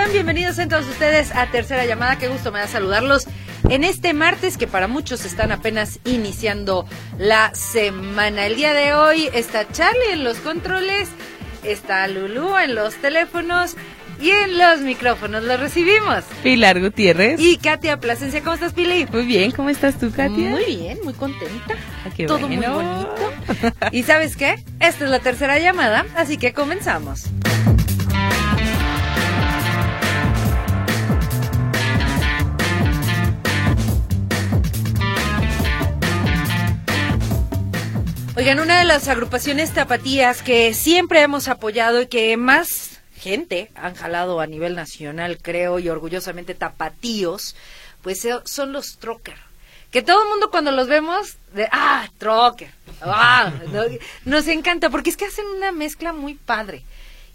Están? Bienvenidos todos ustedes a Tercera Llamada. Qué gusto me da saludarlos en este martes que para muchos están apenas iniciando la semana. El día de hoy está Charlie en los controles, está Lulu en los teléfonos y en los micrófonos. Los recibimos. Pilar Gutiérrez. Y Katia Plasencia. ¿Cómo estás, Pili? Muy bien, ¿cómo estás tú, Katia? Muy bien, muy contenta. Ah, qué Todo bueno. muy bonito. ¿Y sabes qué? Esta es la tercera llamada, así que comenzamos. Oigan, una de las agrupaciones tapatías que siempre hemos apoyado y que más gente han jalado a nivel nacional, creo, y orgullosamente tapatíos, pues eh, son los Trocker. Que todo el mundo cuando los vemos, de, ah, Trocker, ah, no, nos encanta, porque es que hacen una mezcla muy padre.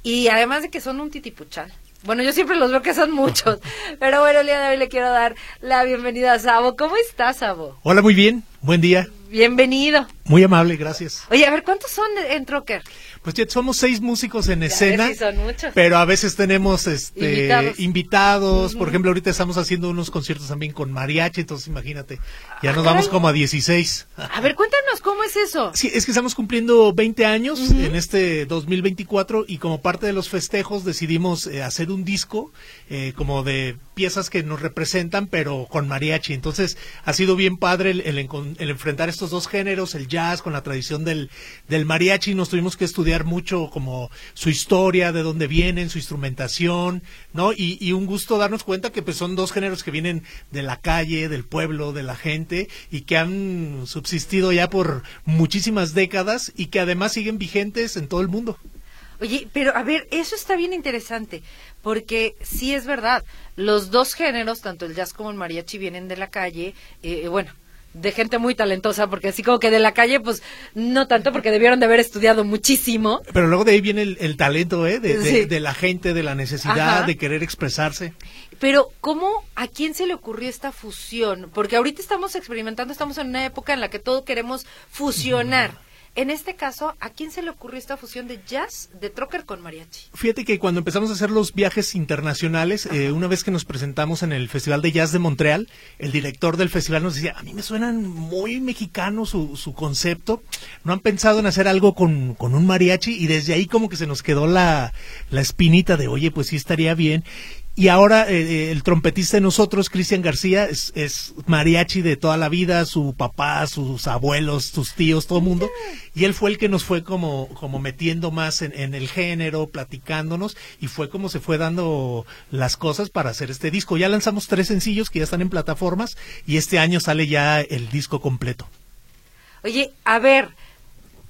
Y además de que son un titipuchal. Bueno, yo siempre los veo que son muchos. Pero bueno, el día de hoy le quiero dar la bienvenida a Sabo. ¿Cómo estás, Sabo? Hola, muy bien. Buen día. Bienvenido. Muy amable, gracias. Oye, a ver, ¿cuántos son en Trocker? Pues ya somos seis músicos en Ya escena, si son muchos. pero a veces tenemos este Invitados. invitados. Por ejemplo, ahorita estamos haciendo unos conciertos también con mariachi, entonces imagínate, ya Ah, nos vamos caray. como a 16. A ver, cuéntanos cómo es eso. Sí, es que estamos cumpliendo 20 años en este 2024 y como parte de los festejos decidimos eh, hacer un disco eh, como de piezas que nos representan pero con mariachi. Entonces ha sido bien padre el, el enfrentar estos dos géneros, el jazz con la tradición del, del mariachi. Nos tuvimos que estudiar mucho como su historia, de dónde vienen, su instrumentación, ¿no? Y, y un gusto darnos cuenta que pues son dos géneros que vienen de la calle, del pueblo, de la gente y que han subsistido ya por muchísimas décadas y que además siguen vigentes en todo el mundo. Oye, pero a ver, eso está bien interesante, porque sí es verdad, los dos géneros, tanto el jazz como el mariachi, vienen de la calle, eh, bueno, de gente muy talentosa, porque así como que de la calle, pues no tanto, porque debieron de haber estudiado muchísimo. Pero luego de ahí viene el, el talento, ¿eh? De, de- Sí. de la gente, de la necesidad, Ajá. de querer expresarse. Pero, ¿cómo, a quién se le ocurrió esta fusión? Porque ahorita estamos experimentando, estamos en una época en la que todo queremos fusionar. En este caso, ¿a quién se le ocurrió esta fusión de jazz, de trocker con mariachi? Fíjate que cuando empezamos a hacer los viajes internacionales, eh, una vez que nos presentamos en el Festival de Jazz de Montreal, el director del festival nos decía, a mí me suenan muy mexicano su, su concepto, no han pensado en hacer algo con, con un mariachi y desde ahí como que se nos quedó la, la espinita de, oye, pues sí estaría bien. Y ahora eh, eh, el trompetista de nosotros, Cristian García, es, es mariachi de toda la vida, su papá, sus abuelos, sus tíos, todo el mundo. Y él fue el que nos fue como, como metiendo más en, en el género, platicándonos, y fue como se fue dando las cosas para hacer este disco. Ya lanzamos tres sencillos que ya están en plataformas, y este año sale ya el disco completo. Oye, a ver,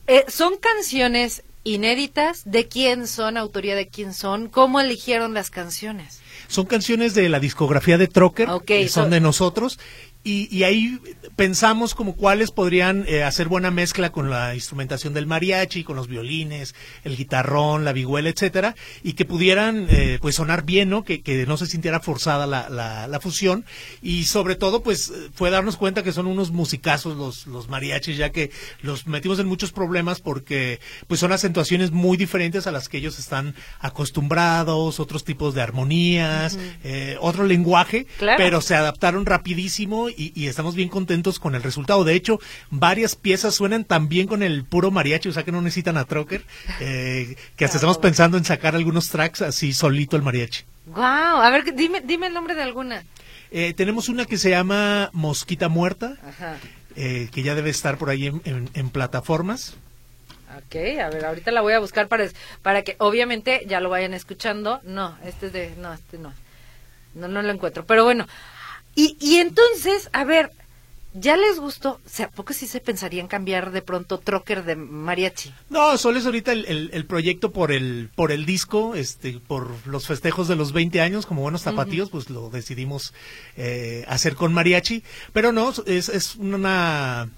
eh, ¿son canciones inéditas? ¿De quién son? ¿Autoría de quién son? ¿Cómo eligieron las canciones? Son canciones de la discografía de Trocker, Ok, que son so- de nosotros, y, y ahí pensamos como cuáles podrían eh, hacer buena mezcla con la instrumentación del mariachi, con los violines, el guitarrón, la vihuela, etcétera, y que pudieran eh, pues sonar bien, ¿no? Que, que no se sintiera forzada la, la, la fusión, y sobre todo pues fue darnos cuenta que son unos musicazos los, los mariachis, ya que los metimos en muchos problemas porque pues son acentuaciones muy diferentes a las que ellos están acostumbrados, otros tipos de armonías, eh, otro lenguaje, Claro. pero se adaptaron rapidísimo y, y estamos bien contentos con el resultado. De hecho, varias piezas suenan tan bien con el puro mariachi, o sea que no necesitan a Trocker, eh, que hasta estamos pensando en sacar algunos tracks así solito el mariachi. Wow, a ver, dime, dime el nombre de alguna. Eh, tenemos una que se llama Mosquita Muerta, Ajá. eh, que ya debe estar por ahí en, en- en plataformas. Ok, a ver, ahorita la voy a buscar para, para que obviamente ya lo vayan escuchando. No, este es de, no, este no. No, no lo encuentro. Pero bueno, Y, y entonces, a ver, ¿Ya les gustó? O sea, ¿poco sí se pensaría en cambiar de pronto trocker de mariachi? No, solo es ahorita el, el, proyecto por el por el disco, este, por los festejos de los 20 años, como buenos zapatillos, pues lo decidimos eh, hacer con mariachi. Pero no, es, es una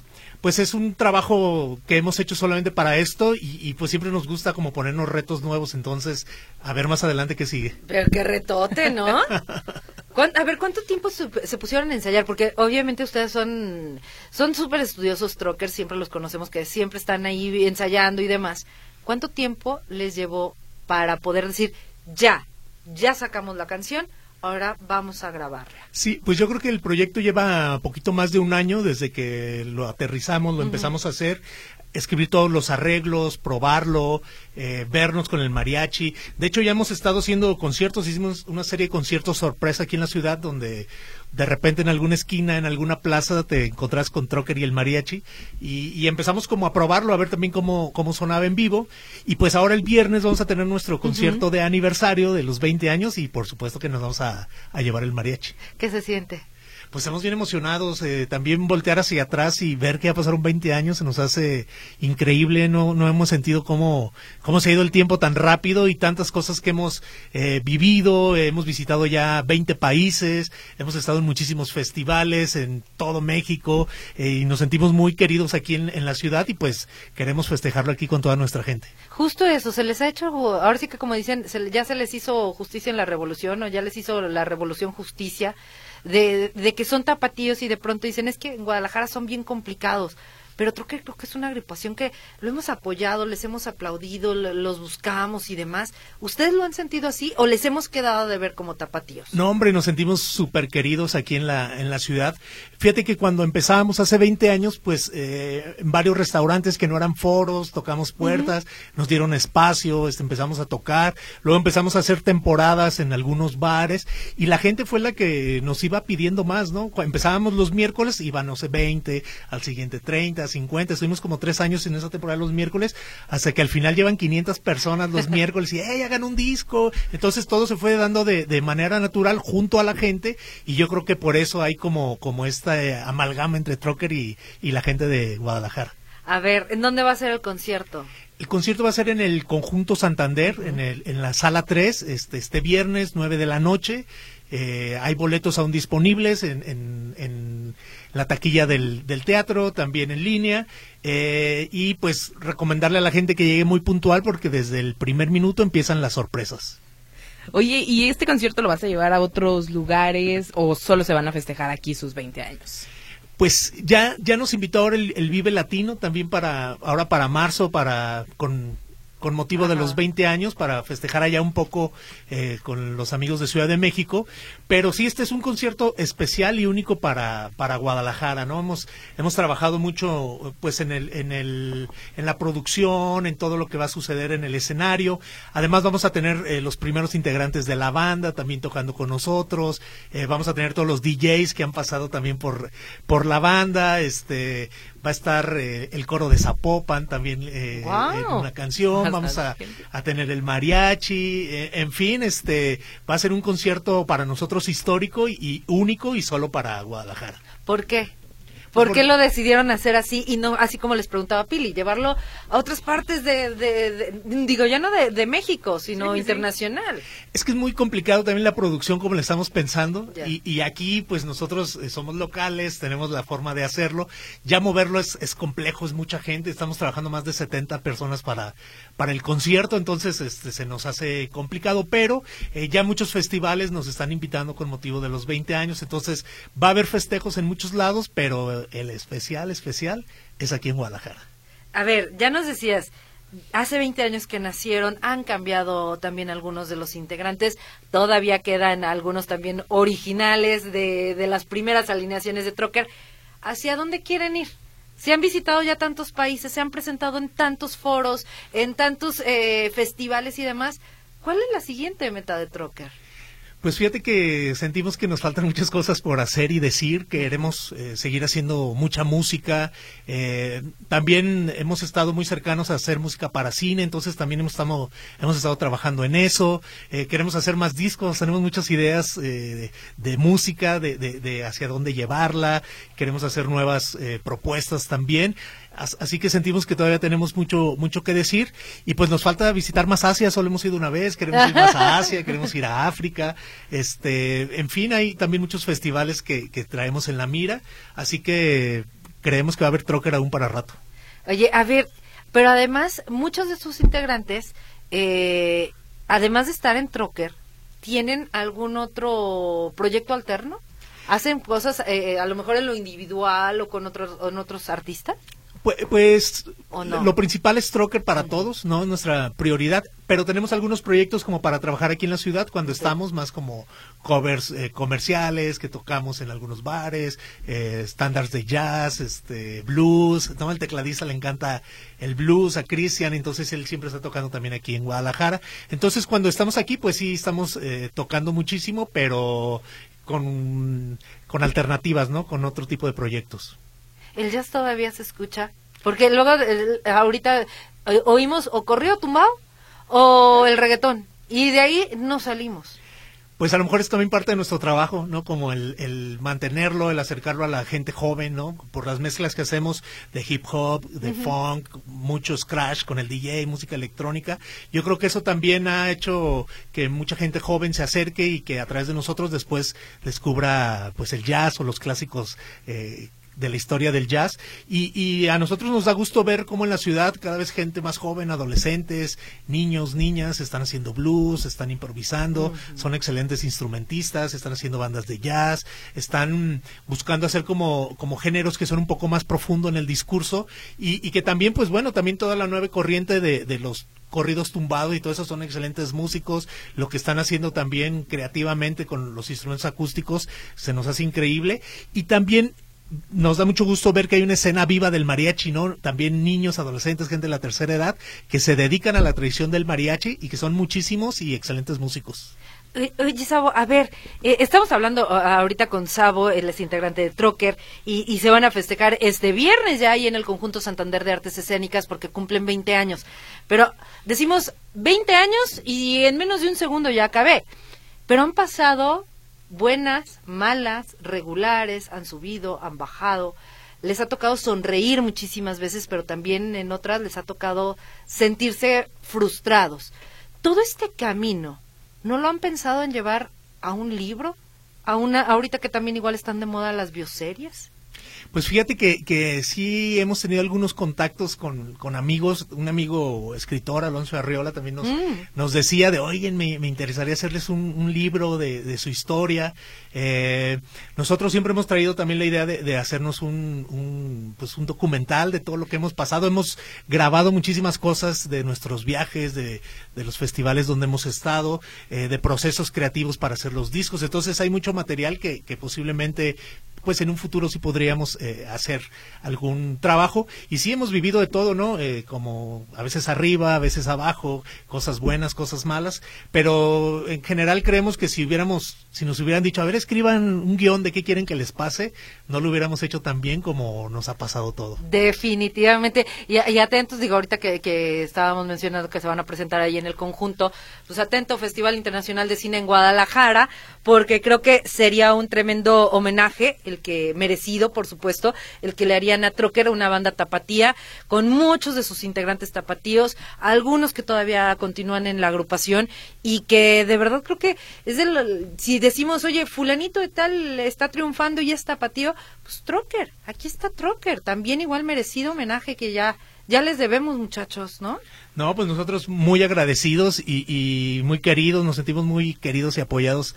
pues es un trabajo que hemos hecho solamente para esto y, y, pues siempre nos gusta como ponernos retos nuevos, entonces a ver más adelante qué sigue. Pero qué retote, ¿no? A ver, ¿cuánto tiempo se, pusieron a ensayar? Porque obviamente ustedes son son súper estudiosos trockers, siempre los conocemos que siempre están ahí ensayando y demás. ¿Cuánto tiempo les llevó para poder decir, ya, ya sacamos la canción, ahora vamos a grabarla? Sí, pues yo creo que el proyecto lleva poquito más de un año desde que lo aterrizamos, lo empezamos a hacer escribir todos los arreglos, probarlo, eh, vernos con el mariachi. De hecho, ya hemos estado haciendo conciertos, hicimos una serie de conciertos sorpresa aquí en la ciudad donde de repente en alguna esquina, en alguna plaza, te encontrás con Trocker y el mariachi y, empezamos como a probarlo, a ver también cómo, cómo sonaba en vivo. Y pues ahora el viernes vamos a tener nuestro concierto de aniversario de los 20 años y por supuesto que nos vamos a, a llevar el mariachi. ¿Qué se siente? Pues estamos bien emocionados. Eh, también voltear hacia atrás y ver que ya pasaron 20 años se nos hace increíble. No, no hemos sentido cómo, cómo se ha ido el tiempo tan rápido y tantas cosas que hemos eh, vivido. hemos visitado ya 20 países, hemos estado en muchísimos festivales en todo México eh, y nos sentimos muy queridos aquí en, en la ciudad y pues queremos festejarlo aquí con toda nuestra gente. Justo eso, se les ha hecho, ahora sí que como dicen, ya se les hizo justicia en la revolución o ya les hizo la revolución justicia de, de que son tapatíos y de pronto dicen es que en Guadalajara son bien complicados pero creo que, creo que es una agrupación que lo hemos apoyado, les hemos aplaudido, los buscamos y demás. ¿Ustedes lo han sentido así o les hemos quedado de ver como tapatíos? No, hombre, nos sentimos súper queridos aquí en la, en la ciudad. Fíjate que cuando empezábamos hace 20 años, pues eh, en varios restaurantes que no eran foros, tocamos puertas, nos dieron espacio, este, empezamos a tocar, luego empezamos a hacer temporadas en algunos bares y la gente fue la que nos iba pidiendo más, ¿no? Empezábamos los miércoles, iban, no sé, 20, al siguiente 30, 50, estuvimos como tres años en esa temporada los miércoles, hasta que al final llevan 500 personas los miércoles y, hey, hagan un disco. Entonces todo se fue dando de, de manera natural junto a la gente y yo creo que por eso hay como, como esta eh, amalgama entre Trocker y, y la gente de Guadalajara. A ver, ¿en dónde va a ser el concierto? El concierto va a ser en el Conjunto Santander, en, el, en la sala 3, este, este viernes 9 de la noche. Eh, hay boletos aún disponibles en, en, la taquilla del, del, teatro, también en línea. Eh, y pues recomendarle a la gente que llegue muy puntual porque desde el primer minuto empiezan las sorpresas. Oye, ¿y este concierto lo vas a llevar a otros lugares o solo se van a festejar aquí sus 20 años? Pues ya, ya nos invitó ahora el, el Vive Latino también para, ahora para marzo, para, con con motivo de los 20 años para festejar allá un poco eh, con los amigos de Ciudad de México. Pero sí, este es un concierto especial y único para, para Guadalajara, ¿no? Hemos, hemos trabajado mucho pues en, el, en, el, en la producción, en todo lo que va a suceder en el escenario. Además vamos a tener eh, los primeros integrantes de la banda también tocando con nosotros. Eh, vamos a tener todos los DJs que han pasado también por, por la banda. Este, va a estar eh, el coro de Zapopan también eh, en una canción, vamos a, tener el mariachi, eh, en fin, este va a ser un concierto para nosotros histórico y único y solo para Guadalajara. ¿Por qué? ¿Por qué lo decidieron hacer así y no así como les preguntaba Pili, llevarlo a otras partes de, digo ya no de, México, sino internacional? Es que es muy complicado también la producción como le estamos pensando y, aquí pues nosotros eh, somos locales, tenemos la forma de hacerlo, ya moverlo es, es complejo, es mucha gente, estamos trabajando más de 70 personas para, para el concierto, entonces este, se nos hace complicado, pero eh, ya muchos festivales nos están invitando con motivo de los 20 años, entonces va a haber festejos en muchos lados, el especial, especial, es aquí en Guadalajara. A ver, ya nos decías, hace 20 años que nacieron, han cambiado también algunos de los integrantes, todavía quedan algunos también originales de, de las primeras alineaciones de Trocker. ¿Hacia dónde quieren ir? Se han visitado ya tantos países, se han presentado en tantos foros, en tantos eh, festivales y demás. ¿Cuál es la siguiente meta de Trocker? Pues fíjate que sentimos que nos faltan muchas cosas por hacer y decir, queremos eh, seguir haciendo mucha música, eh, también hemos estado muy cercanos a hacer música para cine, entonces también hemos estado, hemos estado trabajando en eso, eh, queremos hacer más discos, tenemos muchas ideas de, de, música, de, de, de, hacia dónde llevarla, queremos hacer nuevas propuestas también. Así que sentimos que todavía tenemos mucho mucho que decir y pues nos falta visitar más Asia, solo hemos ido una vez, queremos ir más a Asia, queremos ir a África, este, en fin, hay también muchos festivales que, que traemos en la mira, así que creemos que va a haber trocker aún para rato. Oye, a ver, pero además muchos de sus integrantes, eh, además de estar en trocker, ¿tienen algún otro proyecto alterno? ¿Hacen cosas eh, a lo mejor en lo individual o con otros, con otros artistas? Pues, lo principal es Trocker para todos, ¿no? Nuestra prioridad, pero tenemos algunos proyectos como para trabajar aquí en la ciudad cuando estamos, más como covers eh, comerciales que tocamos en algunos bares, eh, estándares de jazz, este blues, ¿no? El tecladista le encanta el blues a Christian, entonces él siempre está tocando también aquí en Guadalajara. Entonces cuando estamos aquí, pues sí, estamos eh, tocando muchísimo, pero con, con alternativas, ¿no? Con otro tipo de proyectos el jazz todavía se escucha. Porque luego, ahorita eh, oímos o corrido tumbado o el reggaetón. Y de ahí no salimos. Pues a lo mejor es también parte de nuestro trabajo, ¿no? Como el, el, mantenerlo, el acercarlo a la gente joven, ¿no? Por las mezclas que hacemos de hip hop, de funk, muchos crash con el DJ, música electrónica. Yo creo que eso también ha hecho que mucha gente joven se acerque y que a través de nosotros después descubra pues el jazz o los clásicos eh, de la historia del jazz y, y, a nosotros nos da gusto ver cómo en la ciudad cada vez gente más joven, adolescentes, niños, niñas están haciendo blues, están improvisando, son excelentes instrumentistas, están haciendo bandas de jazz, están buscando hacer como, como géneros que son un poco más profundo en el discurso y, y que también pues bueno, también toda la nueva corriente de, de los corridos tumbados y todo eso son excelentes músicos. Lo que están haciendo también creativamente con los instrumentos acústicos se nos hace increíble. Y también nos da mucho gusto ver que hay una escena viva del mariachi, ¿no? También niños, adolescentes, gente de la tercera edad, que se dedican a la tradición del mariachi y que son muchísimos y excelentes músicos. Oye, Sabo, a ver, eh, estamos hablando ahorita con Sabo, él es integrante de Trocker, y, y, se van a festejar este viernes ya ahí en el Conjunto Santander de Artes Escénicas porque cumplen 20 años. Pero decimos 20 años y en menos de un segundo ya acabé. Pero han pasado buenas, malas, regulares, han subido, han bajado. Les ha tocado sonreír muchísimas veces, pero también en otras les ha tocado sentirse frustrados. Todo este camino, ¿no lo han pensado en llevar a un libro? A una, ahorita que también igual están de moda las bioseries. Pues fíjate que, que sí hemos tenido algunos contactos con, con amigos. Un amigo escritor, Alonso Arriola, también nos, mm. nos decía de, oigan, me, me interesaría hacerles un, un libro de, de, su historia. Eh, nosotros siempre hemos traído también la idea de, de hacernos un, un, pues un documental de todo lo que hemos pasado. Hemos grabado muchísimas cosas de nuestros viajes, de, de los festivales donde hemos estado, eh, de procesos creativos para hacer los discos. Entonces hay mucho material que, que posiblemente pues en un futuro sí podríamos eh, hacer algún trabajo. Y sí hemos vivido de todo, ¿no? Eh, como a veces arriba, a veces abajo, cosas buenas, cosas malas, pero en general creemos que si hubiéramos, si nos hubieran dicho, a ver, escriban un guion de qué quieren que les pase, no lo hubiéramos hecho tan bien como nos ha pasado todo. Definitivamente. Y, atentos, digo, ahorita que, que estábamos mencionando que se van a presentar ahí en el conjunto, pues atento, Festival Internacional de Cine en Guadalajara, porque creo que sería un tremendo homenaje, el que merecido, por supuesto, el que le harían a Trocker, una banda tapatía, con muchos de sus integrantes tapatíos, algunos que todavía continúan en la agrupación y que de verdad creo que es el, si decimos, oye, fulanito de tal está triunfando y es tapatío, pues Trocker, aquí está Trocker, también igual merecido homenaje que ya ya les debemos, muchachos, ¿no? No, pues nosotros muy agradecidos y, y, muy queridos, nos sentimos muy queridos y apoyados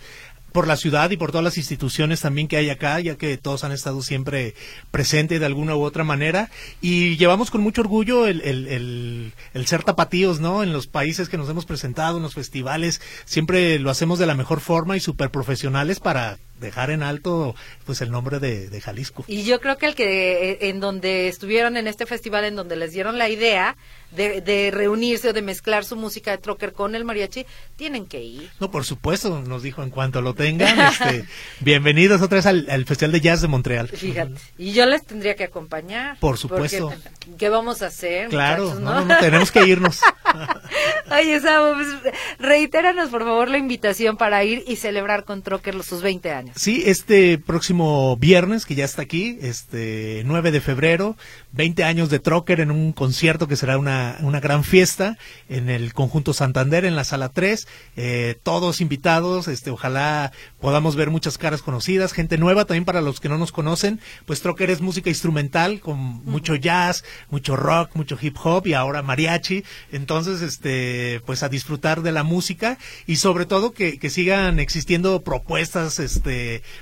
por la ciudad y por todas las instituciones también que hay acá, ya que todos han estado siempre presentes de alguna u otra manera. Y llevamos con mucho orgullo el, el, el, ser tapatíos, ¿no? En los países que nos hemos presentado, en los festivales, siempre lo hacemos de la mejor forma y súper profesionales para dejar en alto pues el nombre de, de Jalisco. Y yo creo que el que eh, en donde estuvieron en este festival, en donde les dieron la idea de, de reunirse o de mezclar su música de trocker con el mariachi, tienen que ir. No, por supuesto, nos dijo en cuanto lo tengan, este, bienvenidos otra vez al, al Festival de Jazz de Montreal. Fíjate. Y yo les tendría que acompañar. Por supuesto. porque, ¿Qué vamos a hacer? Claro, no, no, no, tenemos que irnos. Oye, Sabo, pues, reitéranos por favor la invitación para ir y celebrar con Trocker los sus 20 años. Sí, este próximo viernes, que ya está aquí, este 9 de febrero, 20 años de Trocker en un concierto que será una, una gran fiesta en el conjunto Santander, en la sala 3. Eh, todos invitados, este, ojalá podamos ver muchas caras conocidas, gente nueva también para los que no nos conocen. Pues Trocker es música instrumental con mucho jazz, mucho rock, mucho hip hop y ahora mariachi. Entonces, este, pues a disfrutar de la música y sobre todo que, que sigan existiendo propuestas, este,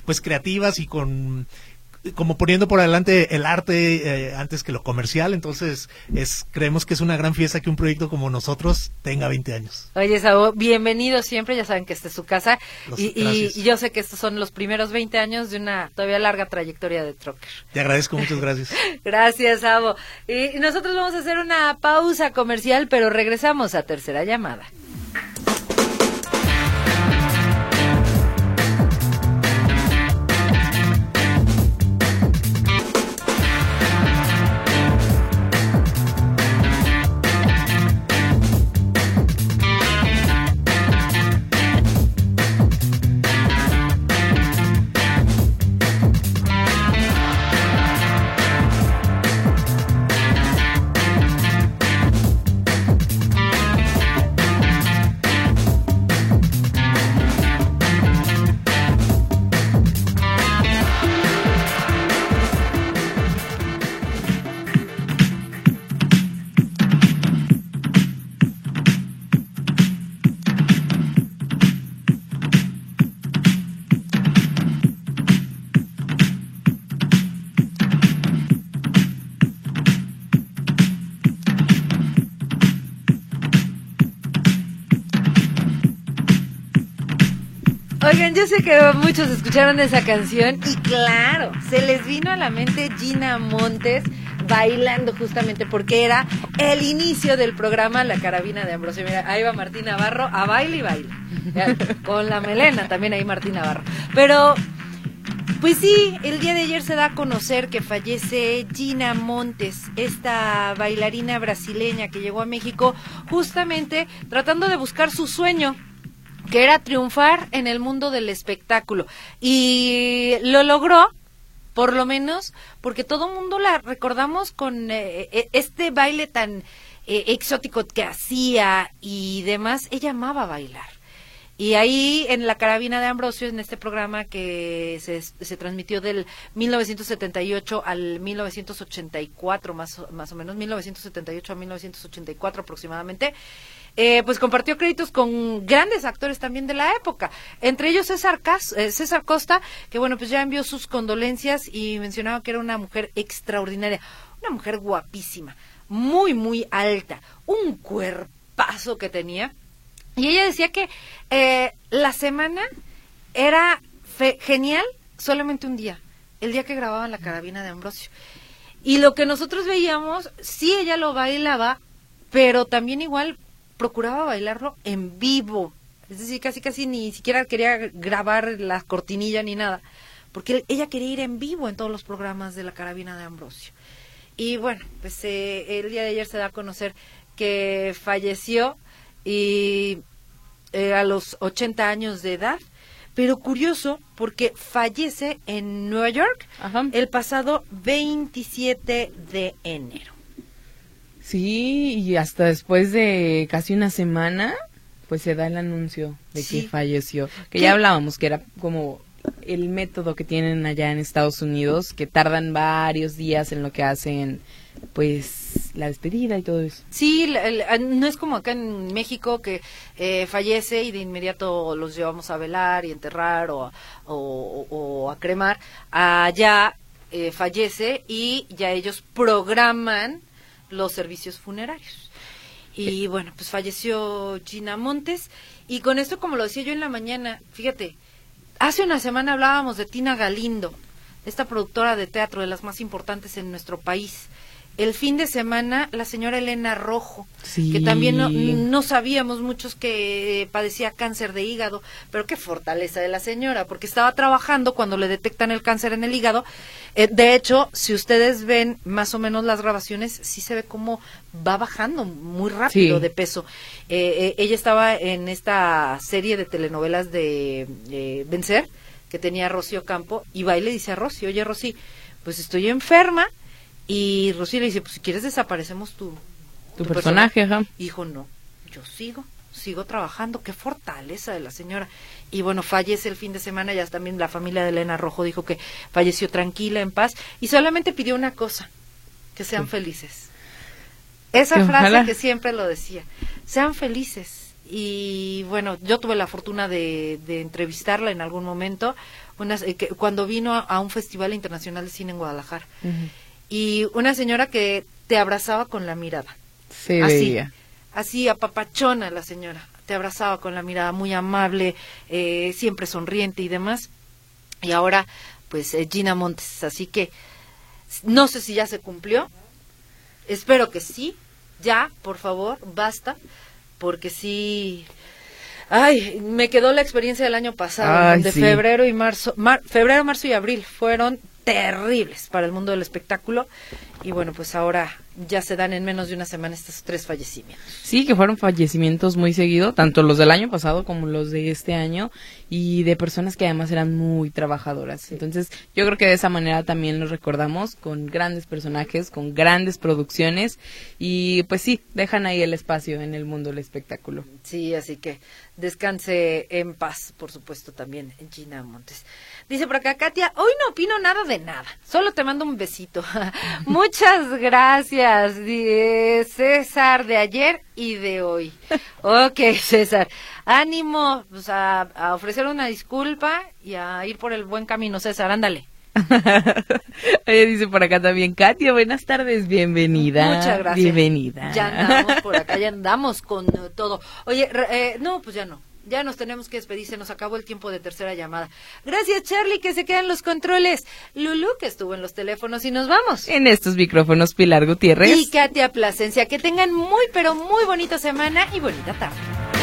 pues creativas y con como poniendo por adelante el arte eh, antes que lo comercial, entonces es creemos que es una gran fiesta que un proyecto como nosotros tenga 20 años. Oye, Sabo, bienvenido siempre, ya saben que esta es su casa Los- y, y yo sé que estos son los primeros 20 años de una todavía larga trayectoria de Trocker. Te agradezco, muchas gracias. Gracias, Sabo. Y nosotros vamos a hacer una pausa comercial, pero regresamos a tercera llamada. Yo sé que muchos escucharon esa canción y claro, se les vino a la mente Gina Montes bailando justamente porque era el inicio del programa La Carabina de Ambrosio. Mira, ahí va Martín Navarro a baile y baile. Con la melena también ahí Martín Navarro. Pero pues sí, el día de ayer se da a conocer que fallece Gina Montes, esta bailarina brasileña que llegó a México justamente tratando de buscar su sueño que era triunfar en el mundo del espectáculo. Y lo logró, por lo menos, porque todo el mundo la recordamos con eh, eh, este baile tan eh, exótico que hacía y demás. Ella amaba bailar. Y ahí en la carabina de Ambrosio, en este programa que se, se transmitió del 1978 al 1984, más, más o menos, 1978 a 1984 aproximadamente, eh, pues compartió créditos con grandes actores también de la época, entre ellos César, eh, César Costa, que bueno, pues ya envió sus condolencias y mencionaba que era una mujer extraordinaria, una mujer guapísima, muy, muy alta, un cuerpazo que tenía. Y ella decía que eh, la semana era genial solamente un día, el día que grababa la carabina de Ambrosio. Y lo que nosotros veíamos, sí ella lo bailaba, pero también igual procuraba bailarlo en vivo. Es decir, casi casi ni siquiera quería grabar la cortinilla ni nada, porque ella quería ir en vivo en todos los programas de la carabina de Ambrosio. Y bueno, pues eh, el día de ayer se da a conocer que falleció y eh, a los 80 años de edad, pero curioso porque fallece en Nueva York Ajá. el pasado 27 de enero. Sí, y hasta después de casi una semana, pues se da el anuncio de Sí. que falleció. Que ¿Qué? ya hablábamos que era como el método que tienen allá en Estados Unidos, que tardan varios días en lo que hacen, pues, la despedida y todo eso. Sí, la- no es como acá en México que eh, fallece y de inmediato los llevamos a velar y enterrar o- o- o a cremar. Allá eh, fallece y ya ellos programan los servicios funerarios. Y bueno, pues falleció Gina Montes y con esto, como lo decía yo en la mañana, fíjate, hace una semana hablábamos de Tina Galindo, esta productora de teatro de las más importantes en nuestro país. El fin de semana, la señora Elena Rojo, Sí. que también no, no sabíamos muchos que padecía cáncer de hígado, pero qué fortaleza de la señora, porque estaba trabajando cuando le detectan el cáncer en el hígado. Eh, de hecho, si ustedes ven más o menos las grabaciones, sí se ve cómo va bajando muy rápido Sí. de peso. Eh, eh, ella estaba en esta serie de telenovelas de eh, Vencer, que tenía Rocío Campo, y va y le dice a Rocío, oye Rosy, pues estoy enferma, y Rocío le dice, pues si quieres desaparecemos tu, Tu personaje, ajá. y dijo, no, yo sigo, sigo trabajando, qué fortaleza de la señora. Y bueno, fallece el fin de semana, ya también la familia de Elena Rojo dijo que falleció tranquila, en paz, y solamente pidió una cosa, que sean felices. Esa Que frase ojalá. que siempre lo decía, sean felices. Y bueno, yo tuve la fortuna de, de entrevistarla en algún momento, unas- eh, que- cuando vino a, a un festival internacional de cine en Guadalajara. Y una señora que te abrazaba con la mirada Se así, veía. así apapachona la señora, te abrazaba con la mirada muy amable, eh, siempre sonriente y demás. Y ahora, pues eh, Gina Montes, así que no sé si ya se cumplió, espero que sí, ya, por favor, basta, porque sí... Ay, me quedó la experiencia del año pasado, Ay, sí. febrero y marzo, mar- febrero, marzo y abril fueron terribles para el mundo del espectáculo y bueno, pues ahora ya se dan en menos de una semana estos tres fallecimientos. Sí, que fueron fallecimientos muy seguidos, tanto los del año pasado como los de este año, y de personas que además eran muy trabajadoras. Entonces, yo creo que de esa manera también los recordamos con grandes personajes, con grandes producciones, y pues sí, dejan ahí el espacio en el mundo del espectáculo. Sí, así que descanse en paz, por supuesto, también Gina Montes. Dice por acá, Katia, hoy no opino nada de nada, solo te mando un besito. Muchas gracias, César, de ayer y de hoy. Ok, César, ánimo pues, a, a ofrecer una disculpa y a ir por el buen camino, César, ándale. Ella dice por acá también, Katia, buenas tardes, bienvenida. Muchas gracias. Bienvenida. Ya andamos por acá, ya andamos con todo. Oye, eh, no, pues ya no. Ya nos tenemos que despedir, se nos acabó el tiempo de tercera llamada. Gracias, Charlie, que se quedan los controles. Lulu, que estuvo en los teléfonos y nos vamos. En estos micrófonos, Pilar Gutiérrez. Y Katia Plasencia, que tengan muy, pero muy bonita semana y bonita tarde.